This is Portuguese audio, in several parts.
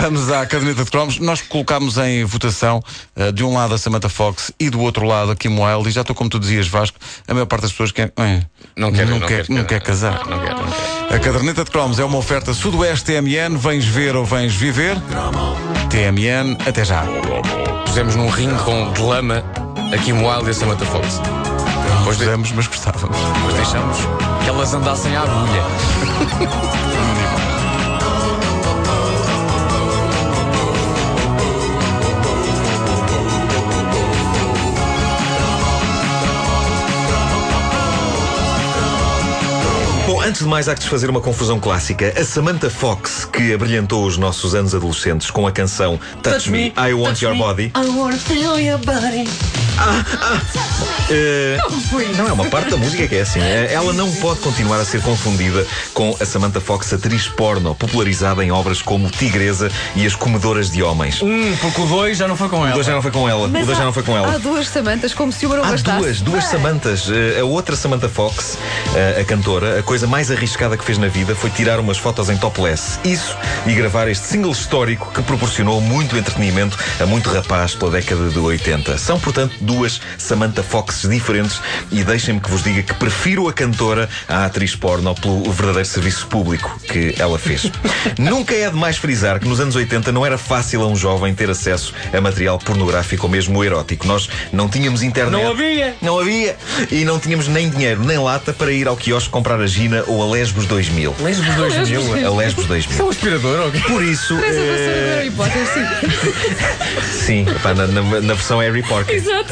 Vamos à caderneta de cromos. Nós colocámos em votação uh, de um lado a Samantha Fox e do outro lado a Kim Wilde. E já estou como tu dizias, Vasco, a maior parte das pessoas quer, eh, não, quer, não, não, quer, quer, não quer casar. Não não. A caderneta de cromos é uma oferta Sudoeste TMN. Vens ver ou vens viver? TMN, até já. Pusemos num ringue com de lama a Kim Wilde e a Samantha Fox. Depois Pusemos, mas gostávamos. Depois deixamos que elas andassem à agulha. Antes de mais, há que desfazer uma confusão clássica. A Samantha Fox, que abrilhantou os nossos anos adolescentes com a canção Touch, Touch Me, I Want Your me. Body. I feel your body. Ah, ah. Uh, não é uma parte da música que é assim. Eh, ela não pode continuar a ser confundida com a Samantha Fox, atriz porno, popularizada em obras como Tigresa e As Comedoras de Homens. Hum, porque o 2 já não foi com ela. O 2 já não foi com ela. Mas o 2 já não foi com ela. Há duas Samantas, como se uma não Há bastasse. duas, duas Samantas. Uh, a outra Samantha Fox, uh, a cantora, a coisa mais arriscada que fez na vida foi tirar umas fotos em topless. Isso e gravar este single histórico que proporcionou muito entretenimento a muito rapaz pela década de 80. São, portanto, duas Samantha Foxes diferentes e deixem-me que vos diga que prefiro a cantora à atriz porno pelo verdadeiro serviço público que ela fez. Nunca é demais frisar que nos anos 80 não era fácil a um jovem ter acesso a material pornográfico ou mesmo erótico. Nós não tínhamos internet. Não havia! Não havia! E não tínhamos nem dinheiro, nem lata para ir ao quiosque comprar a Gina ou a Lesbos 2000. Lesbos 2000? A Lesbos 2000. Isso é um aspirador, ok? Por isso. Versão do Harry Potter, sim. Sim, pá, na, na, na versão Harry Potter. Exato.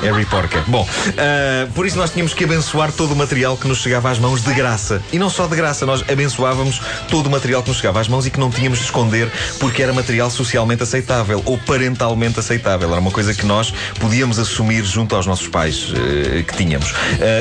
Harry Porca. Bom, uh, por isso nós tínhamos que abençoar todo o material que nos chegava às mãos de graça. E não só de graça, nós abençoávamos todo o material que nos chegava às mãos e que não tínhamos de esconder porque era material socialmente aceitável ou parentalmente aceitável. Era uma coisa que nós podíamos assumir junto aos nossos pais uh, que tínhamos. Uh,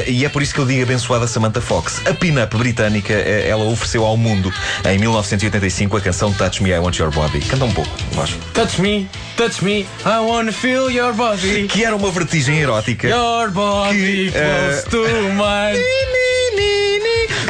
e é por isso que eu digo abençoada Samantha Fox. A pin-up britânica, ela ofereceu ao mundo em 1985 a canção Touch Me, I Want Your Body. Canta um pouco, acho. Touch me, touch me, I wanna feel your body. Que era uma vertigem erótica. Your body que, close uh... to mine.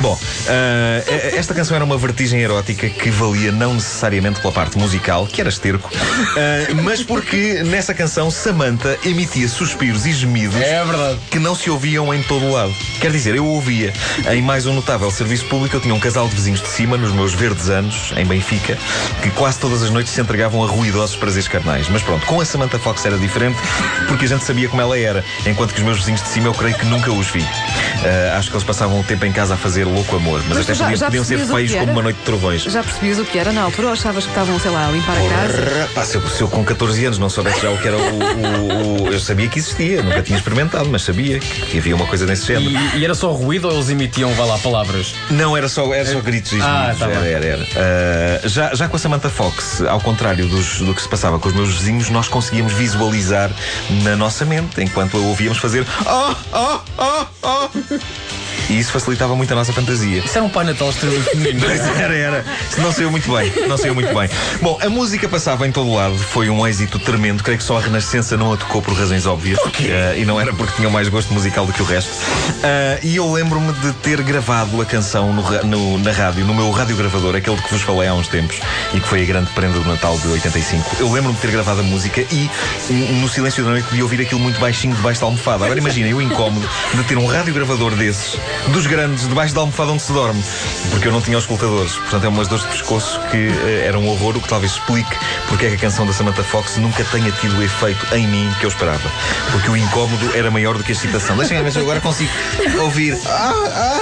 Bom, uh, esta canção era uma vertigem erótica que valia não necessariamente pela parte musical, que era esterco, uh, mas porque nessa canção Samantha emitia suspiros e gemidos é que não se ouviam em todo o lado. Quer dizer, eu ouvia. Em mais um notável serviço público, eu tinha um casal de vizinhos de cima, nos meus verdes anos, em Benfica, que quase todas as noites se entregavam a ruidosos prazeres carnais. Mas pronto, com a Samantha Fox era diferente, porque a gente sabia como ela era, enquanto que os meus vizinhos de cima eu creio que nunca os vi. Uh, acho que eles passavam o tempo em casa a fazer louco amor, mas, mas até já, podiam, já podiam ser feios como uma noite de trovões. Já percebias o que era na altura ou achavas que estavam, sei lá, a limpar Porra, a casa? Pá, se eu, se eu, com 14 anos não soubesse já o que era o, o, o, Eu sabia que existia, nunca tinha experimentado, mas sabia que, havia uma coisa desse género. E, e, era só ruído ou eles emitiam, vá lá, palavras? Não, era só, era só gritos e ah, tá era, era, era. Uh, já, já com a Samantha Fox, ao contrário dos, do que se passava com os meus vizinhos, nós conseguíamos visualizar na nossa mente, enquanto a ouvíamos fazer. Oh, oh, oh, oh. E isso facilitava muito a nossa fantasia. Isso era um Pai Natal extremamente feminino. era, era. Não saiu muito bem. Não saiu muito bem. Bom, a música passava em todo o lado. Foi um êxito tremendo. Creio que só a Renascença não a tocou por razões óbvias. Uh, e não era porque tinha mais gosto musical do que o resto. Uh, e eu lembro-me de ter gravado a canção no, no, na rádio, no meu radiogravador, aquele de que vos falei há uns tempos e que foi a grande prenda do Natal de 85. Eu lembro-me de ter gravado a música e, no silêncio da noite, podia ouvir aquilo muito baixinho debaixo da almofada. Agora imaginem o incómodo de ter um radiogravador desses dos grandes debaixo da almofada onde se dorme, porque eu não tinha os escutadores. Portanto, é umas dores de pescoço que uh, era um horror, o que talvez explique porque é que a canção da Samantha Fox nunca tenha tido o efeito em mim que eu esperava. Porque o incómodo era maior do que a excitação. Deixem-me ver se eu agora consigo ouvir. Ah, ah,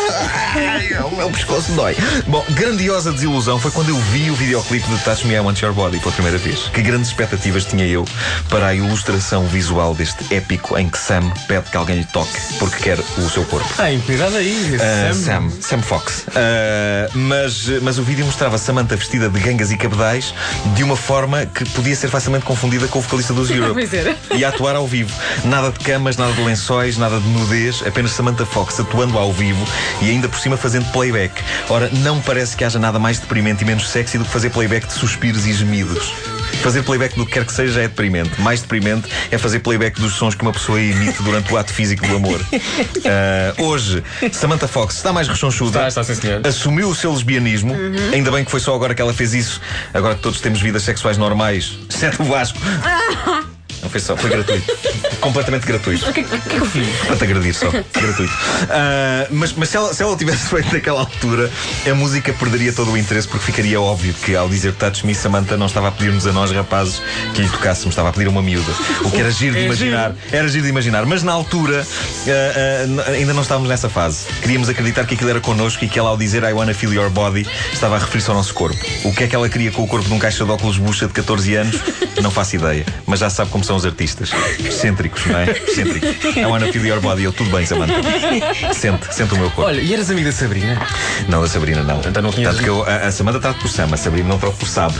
ah, o meu pescoço dói. Bom, grandiosa desilusão foi quando eu vi o videoclipe de Touch Me I Want Your Body pela primeira vez. Que grandes expectativas tinha eu para a ilustração visual deste épico em que Sam pede que alguém lhe toque porque quer o seu corpo. Ah, cuidado aí. Uh, Sam. Sam Fox. Uh, mas, mas o vídeo mostrava Samantha vestida de gangas e cabedais de uma forma que podia ser facilmente confundida com o vocalista dos Europe. e a atuar ao vivo. Nada de camas, nada de lençóis, nada de nudez, apenas Samantha Fox atuando ao vivo e ainda por cima fazendo playback. Ora, não parece que haja nada mais deprimente e menos sexy do que fazer playback de suspiros e gemidos. Fazer playback do que quer que seja é deprimente. Mais deprimente é fazer playback dos sons que uma pessoa emite durante o ato físico do amor. Uh, hoje, Samantha Fox está mais rechonchuda. Está, está, sim, senhor. Assumiu o seu lesbianismo. Ainda bem que foi só agora que ela fez isso. Agora que todos temos vidas sexuais normais, exceto o Vasco. Não foi só, foi gratuito. Completamente gratuito. O que, que, que eu fiz? Para te agredir só. Gratuito. Uh, mas mas se, ela, se ela tivesse feito naquela altura, a música perderia todo o interesse porque ficaria óbvio que ao dizer Touch Me, Samantha não estava a pedir-nos a nós, rapazes, que lhe tocássemos, estava a pedir uma miúda. O que era giro de É imaginar. Era giro de imaginar. Mas na altura uh, uh, ainda não estávamos nessa fase. Queríamos acreditar que aquilo era connosco e que ela, ao dizer I wanna feel your body, estava a referir-se ao nosso corpo. O que é que ela queria com o corpo de um caixa de óculos bucha de 14 anos? Não faço ideia. Mas já sabe como são os artistas. Excêntricos, não é? Excêntricos. I wanna feel your body. Eu, tudo bem, Samantha. Sente, sente o meu corpo. Olha, e eras amiga da Sabrina? Não, da Sabrina não. Então não tinhas- Tanto que eu, a, a Samantha trata por Sam, a Sabrina não troca por Sabe.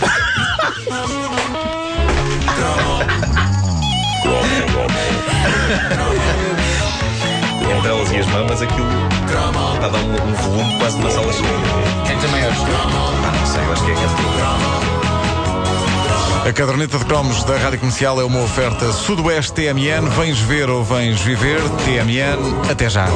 Entre elas e as mamas, aquilo está a dar um, um volume quase numa sala cheia. Quem tem maiores? Ah, não sei, eu acho que é que A caderneta de cromos da Rádio Comercial é uma oferta Sudoeste TMN. Vens ver ou vens viver? TMN. Até já.